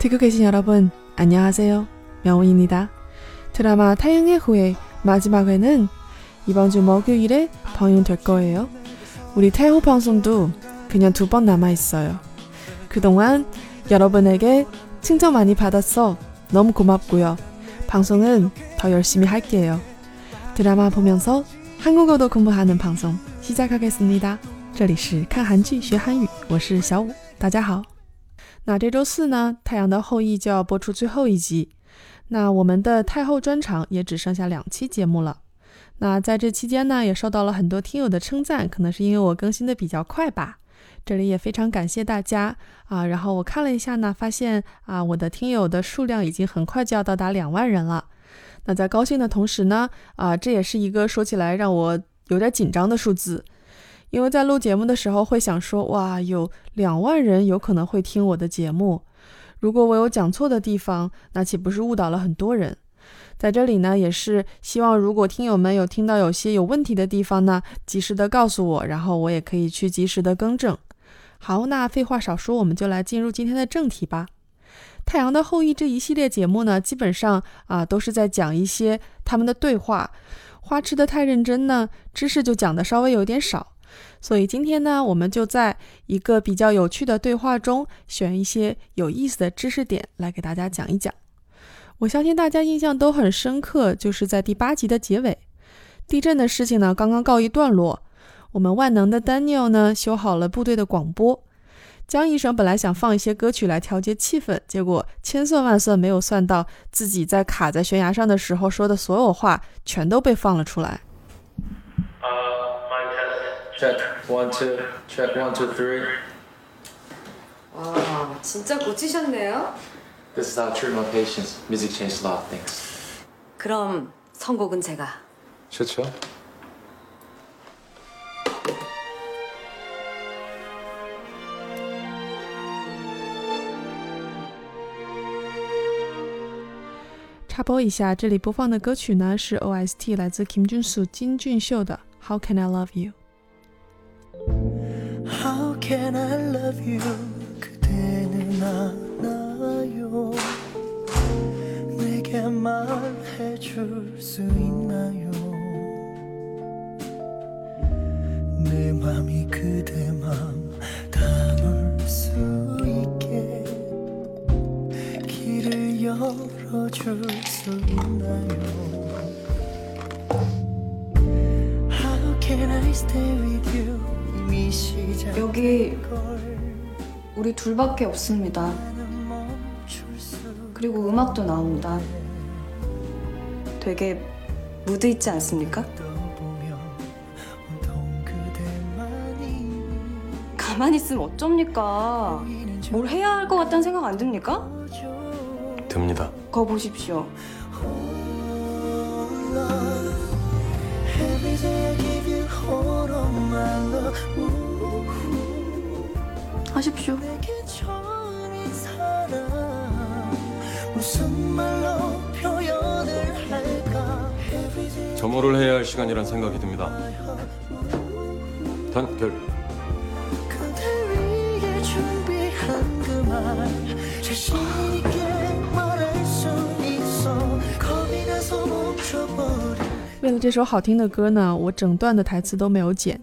듣고 계신 여러분, 안녕하세요. 명훈입니다. 드라마 태양의 후예 마지막 회는 이번 주 목요일에 방영될 거예요. 우리 태호 방송도 그냥 두 번 남아 있어요. 그동안 여러분에게 칭찬 많이 받았어. 너무 고맙고요. 방송은 더 열심히 할게요. 드라마 보면서 한국어도 공부하는 방송 시작하겠습니다. 这里是看韩剧学韩语，我是小五，大家好。 那这周四呢，《太阳的后裔》就要播出最后一集。那我们的太后专场也只剩下两期节目了。那在这期间呢，也受到了很多听友的称赞，可能是因为我更新的比较快吧。这里也非常感谢大家啊。然后我看了一下呢，发现啊，我的听友的数量已经很快就要到达两万人了。那在高兴的同时呢，啊，这也是一个说起来让我有点紧张的数字。因为在录节目的时候会想说，哇，有两万人有可能会听我的节目，如果我有讲错的地方，那岂不是误导了很多人？在这里呢，也是希望如果听友们有听到有些有问题的地方呢，及时的告诉我，然后我也可以去及时的更正。好，那废话少说，我们就来进入今天的正题吧。《太阳的后裔》这一系列节目呢，基本上啊都是在讲一些他们的对话，花痴的太认真呢，知识就讲的稍微有点少。所以今天呢，我们就在一个比较有趣的对话中，选一些有意思的知识点来给大家讲一讲。我相信大家印象都很深刻，就是在第八集的结尾，地震的事情呢刚刚告一段落。我们万能的 Daniel 呢修好了部队的广播。江医生本来想放一些歌曲来调节气氛，结果千算万算没有算到，自己在卡在悬崖上的时候说的所有话全都被放了出来。Check one two. Check one two three. 와, 진짜 고치셨네요. This is how I treat my patients. Music changed a lot of things. 그럼 선곡은 제가. 좋죠?《插播一下，这里播放的歌曲呢是 OST，来自 Kim Jun Soo 金俊秀的《How Can I Love You》。 Can I love you? 그대는 알아요. 내게 말해줄 수 있나요? 내 맘이 그대 맘 담을 수 있게 길을 열어줄 수 있나요? How can I stay with you? 여기 우리 둘밖에 없습니다. 그리고 음악도 나옵니다. 되게 무드 있지 않습니까? 가만히 있으면 어쩝니까? 뭘 해야 할 것 같다는 생각 안 듭니까? 듭니다. 거 보십시오. Every day I give you all of my love 하십시오. 내게 처음인 사랑 무슨 말로 표현을 할까 Every day 점호를 해야 할 시간이란 생각이 듭니다. 단결. 为了这首好听的歌呢，我整段的台词都没有剪。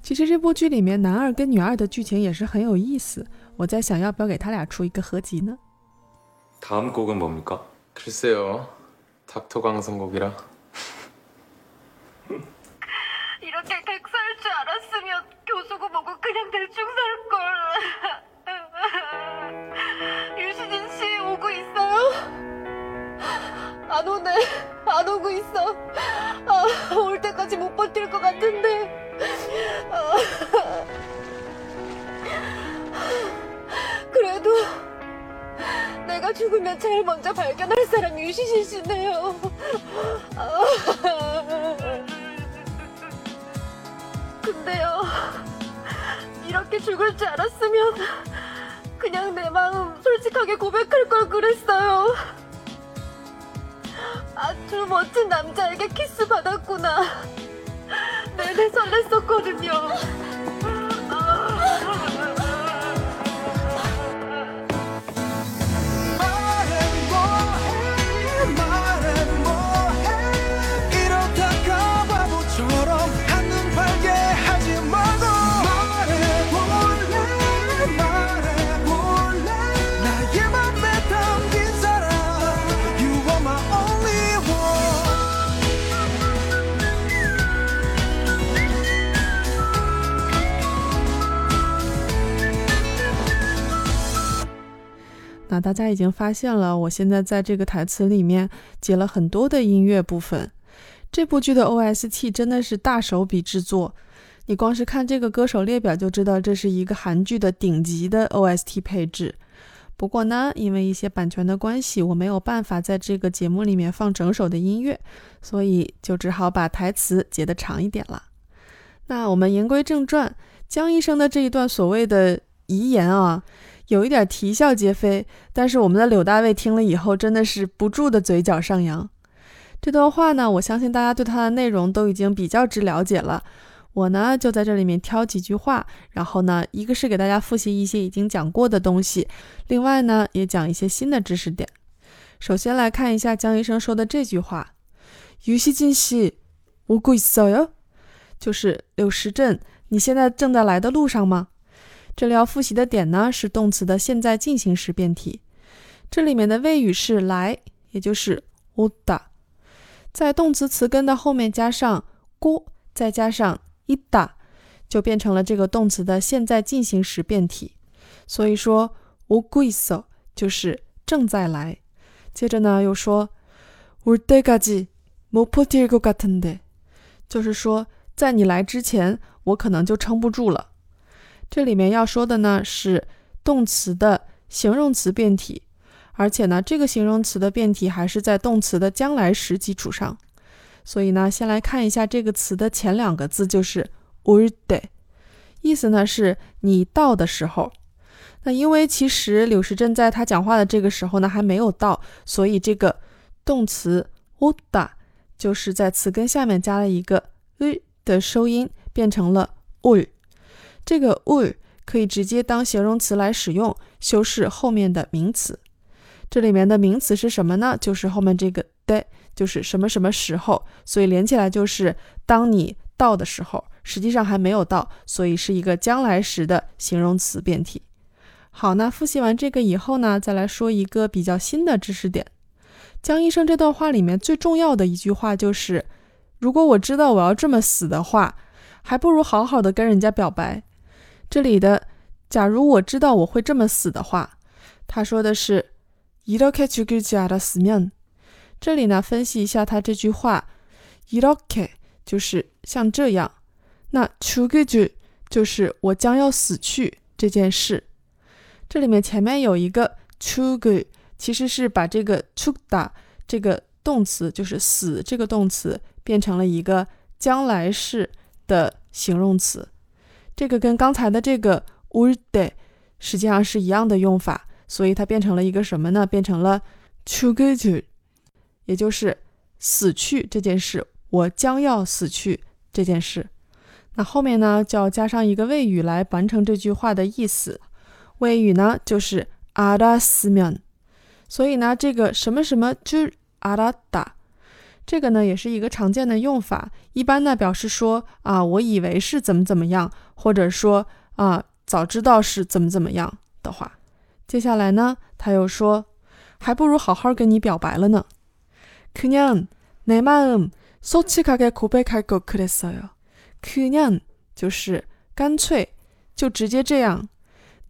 其实这部剧里面男二跟女二的剧情也是很有意思，我在想要不要给他俩出一个合集呢？ 다음 곡은 뭡니까? 글쎄요. 닥터광 선곡이라. 이렇게 객사할 줄 알았으면 교수고 뭐고 그냥 대충 살걸. 유시진 씨 오고 있어요? 안 오네. 안 오고 있어. 아, 올 때까지 못 버틸 것 같은데. 아. 그래도 내가 죽으면 제일 먼저 발견할 사람이 유시진 씨네요. 아. 근데요, 이렇게 죽을 줄 알았으면 그냥 내 마음 솔직하게 고백할 걸 그랬어요. 아주 멋진 남자에게 키스 받았구나. 내내 설렜었거든요. 那大家已经发现了，我现在在这个台词里面截了很多的音乐部分。这部剧的 OST 真的是大手笔制作，你光是看这个歌手列表就知道这是一个韩剧的顶级的 OST 配置。不过呢，因为一些版权的关系，我没有办法在这个节目里面放整首的音乐，所以就只好把台词截得长一点了。那我们言归正传，江医生的这一段所谓的遗言啊，有一点啼笑皆非，但是我们的柳大卫听了以后，真的是不住的嘴角上扬。这段话呢，我相信大家对它的内容都已经比较之了解了。我呢，就在这里面挑几句话，然后呢，一个是给大家复习一些已经讲过的东西，另外呢，也讲一些新的知识点。首先来看一下江医生说的这句话：“유시진씨오고있어 요？ 就是柳时镇，你现在正在来的路上吗？ 这里要复习的点呢，是动词的现在进行时变体，这里面的谓语是来，也就是오다。在动词词根的后面加上고，再加上이 다， 就变成了这个动词的现在进行时变体。所以说오고있어就是正在来。接着呢又说올때까지못버틸것같은 데， 就是说在你来之前，我可能就撑不住了。 这里面要说的呢是动词的形容词变体而且呢这个形容词的变体还是在动词的将来时基础上。所以呢先来看一下这个词的前两个字就是 urd 意思呢是你到的时候。那因为其实柳时镇在他讲话的这个时候呢还没有到所以这个动词 uda 就是在词根下面加了一个 u 的收音变成了 ou 这个올可以直接当形容词来使用，修饰后面的名词。这里面的名词是什么呢？就是后面这个的，就是什么什么时候，所以连起来就是当你到的时候，实际上还没有到，所以是一个将来时的形容词变体。好，那复习完这个以后呢，再来说一个比较新的知识点。江医生这段话里面最重要的一句话就是：如果我知道我要这么死的话，还不如好好的跟人家表白。这里的假如我知道我会这么死的话，他说的是。이렇게죽을지알았으 면， 这里呢分析一下他这句话，이렇게就是像这样，那죽을지就是我将要死去这件事。这里面前面有一个죽 을， 其实是把这个죽다这个动词，就是死这个动词变成了一个将来式的形容词。 这个跟刚才的这个 would 实际上是一样的用法，所以它变成了一个什么呢？变成了 to go to 也就是死去这件事，我将要死去这件事。那后面呢，就要加上一个谓语来完成这句话的意思。谓语呢，就是 ada 士们。所以呢，这个什么什么 to adata 这个呢也是一个常见的用法，一般呢表示说啊我以为是怎么怎么样。或者说啊，早知道是怎么怎么样的话。接下来呢，他又说，还不如好好跟你表白了呢。그냥내마음솔직하게고백할것그랬어 요。 그냥就是干脆，就直接这样。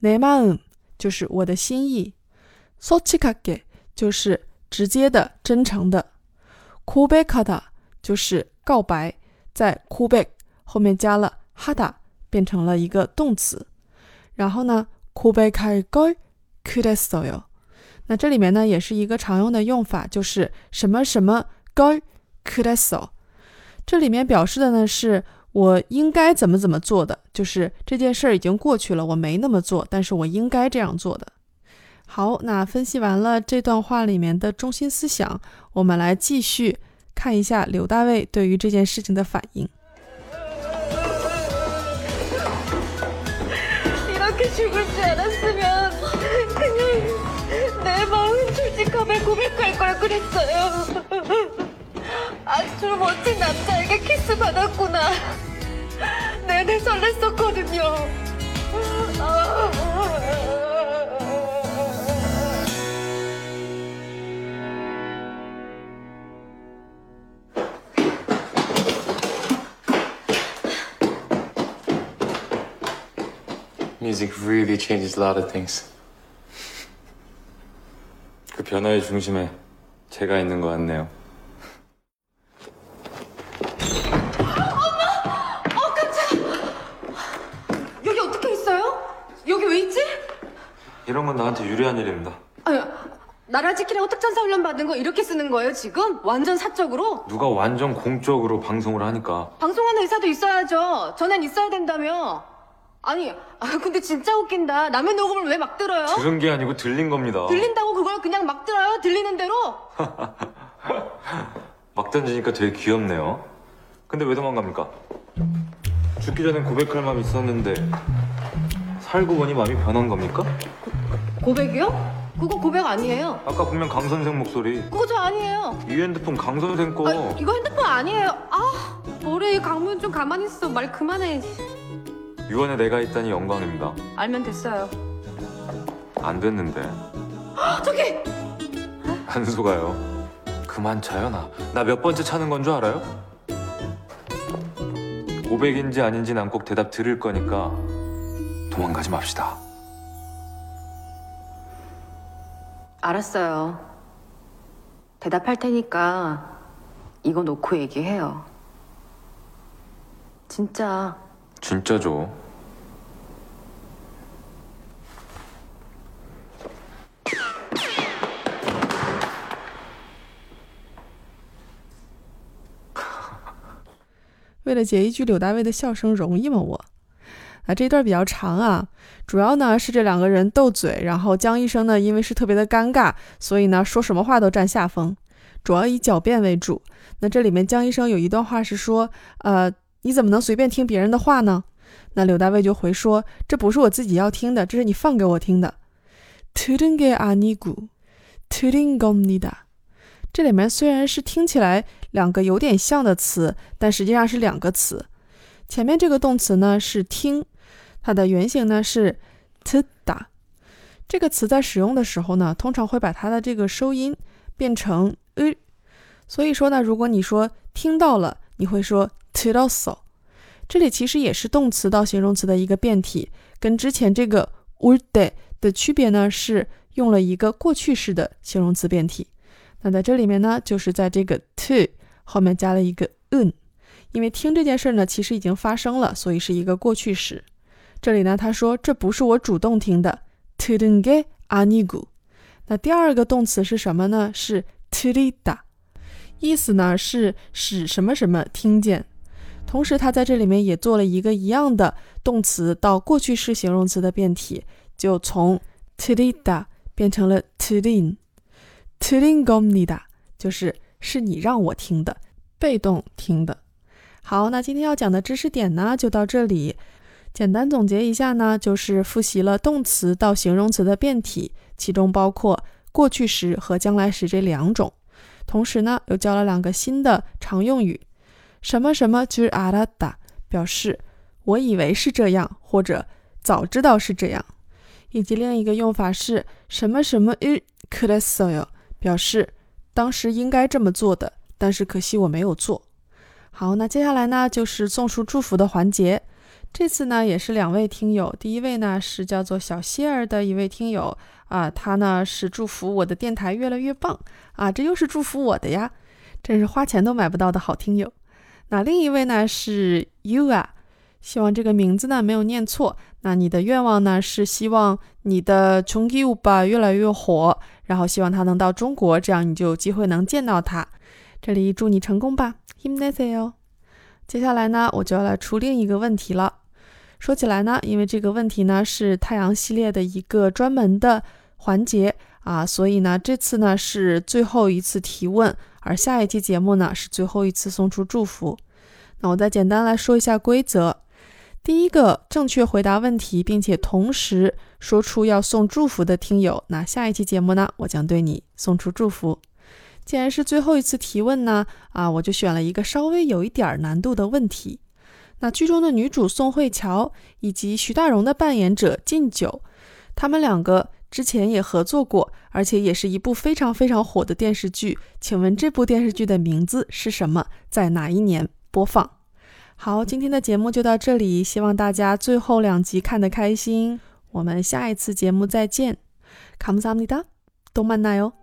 내마음就是我的心意。솔직하게就是直接的、真诚的。고백하다就是告白，在고백后面加了하다， 变成了一个动词。然后呢，고백할 걸。 그랬어 요。 那这里面呢，也是一个常用的用法，就是什么什么걸그랬어这里面表示的呢，是我应该怎么怎么做的，就是这件事儿已经过去了，我没那么做，但是我应该这样做的。好，那分析完了这段话里面的中心思想，我们来继续看一下柳大卫对于这件事情的反应。 죽을 줄 알았으면 솔직하게 고백할 걸 그랬어요. 아주 멋진 남자에게 키스 받았구나. 내내 설렜었거든요. Music really changes a lot of things. 그 변화의 중심에 제가 있는 것 같네요. 여기 어떻게 있어요? 여기 왜 있지? 이런 건 나한테 유리한 일입니다. 아유, 나라 지키라고 특전사 훈련 받은 거 이렇게 쓰는 거예요 지금? 완전 사적으로? 누가 완전 공적으로 방송을 하니까 방송하는 의사도 있어야죠. 전엔 있어야 된다며. 아니, 아, 근데 진짜 웃긴다. 남의 녹음을 왜 막 들어요? 들은 게 아니고 들린 겁니다. 들린다고 그걸 그냥 막 들어요? 들리는 대로? 막 던지니까 되게 귀엽네요. 근데 왜 도망갑니까? 죽기 전엔 고백할 마음이 있었는데 살고 보니 마음이 변한 겁니까? 고백이요? 그거 고백 아니에요. 아까 분명 강 선생 목소리 그거 저 아니에요. 이 핸드폰 강 선생 거 아, 이거 핸드폰 아니에요. 아, 뭐래 강문 좀 가만히 있어. 말 그만해. 유언에 내가 있다니 영광입니다. 알면 됐어요. 안 됐는데 저기 안 속아요. 그만 차요 나. 나 몇 번째 차는 건 줄 알아요? 고백인지 아닌지 난 꼭 대답 드릴 거니까 도망가지 맙시다. 알았어요. 대답할 테니까 이거 놓고 얘기해요. 진짜 진짜죠. “为了截一句柳大卫的笑声容易吗我？”啊，这一段比较长啊，主要呢是这两个人斗嘴，然后江医生呢因为是特别的尴尬，所以呢说什么话都占下风，主要以狡辩为主。那这里面江医生有一段话是说：“呃， 你怎么能随便听别人的话呢？”那柳大卫就回说：“这不是我自己要听的，这是你放给我听的。” 들은게아니고들은겁니다。这里面虽然是听起来两个有点像的词，但实际上是两个词。前面这个动词呢是听，它的原型呢是 tda。这个词在使用的时候呢，通常会把它的这个收音变成 u。所以说呢，如果你说听到了，你会说 tiroso。这里其实也是动词到形容词的一个变体，跟之前这个 urde 的区别呢是用了一个过去式的形容词变体。那在这里面呢，就是在这个 to 后面加了一个 un，因为听这件事呢其实已经发生了，所以是一个过去式。这里呢他说这不是我主动听的，Tiringe anigu。那第二个动词是什么呢？是 TIRIDA 意思呢是使什么什么听见。同时他在这里面也做了一个一样的动词到过去式形容词的变体，就从 tilida 变成了 tilin。tilin gomnida 就是是你让我听的，被动听的。好，那今天要讲的知识点呢，就到这里。简单总结一下呢，就是复习了动词到形容词的变体，其中包括过去时和将来时这两种，同时呢，又教了两个新的常用语。什么什么就是阿拉达，表示我以为是这样，或者早知道是这样。以及另一个用法是，什么什么伊克雷斯哟，表示当时应该这么做的，但是可惜我没有做。好，那接下来呢，就是送出祝福的环节。这次呢，也是两位听友，第一位呢是叫做小谢儿的一位听友啊，他呢是祝福我的电台越来越棒啊，这又是祝福我的呀，真是花钱都买不到的好听友。那另一位呢是 You 啊，希望这个名字呢没有念错。那你的愿望呢是希望你的穷基乌吧越来越火，然后希望他能到中国，这样你就有机会能见到他。这里祝你成功吧，him n e s e 哦。接下来呢，我就要来出另一个问题了。说起来呢，因为这个问题呢是太阳系列的一个专门的环节啊，所以呢这次呢是最后一次提问，而下一期节目呢是最后一次送出祝福。那我再简单来说一下规则。第一个正确回答问题，并且同时说出要送祝福的听友，那下一期节目呢，我将对你送出祝福。既然是最后一次提问呢，啊，我就选了一个稍微有一点难度的问题。那剧中的女主宋慧乔以及徐大荣的扮演者靳九，他们两个之前也合作过，而且也是一部非常非常火的电视剧。请问这部电视剧的名字是什么？在哪一年播放？好，今天的节目就到这里，希望大家最后两集看得开心。我们下一次节目再见，감사합니다또만나요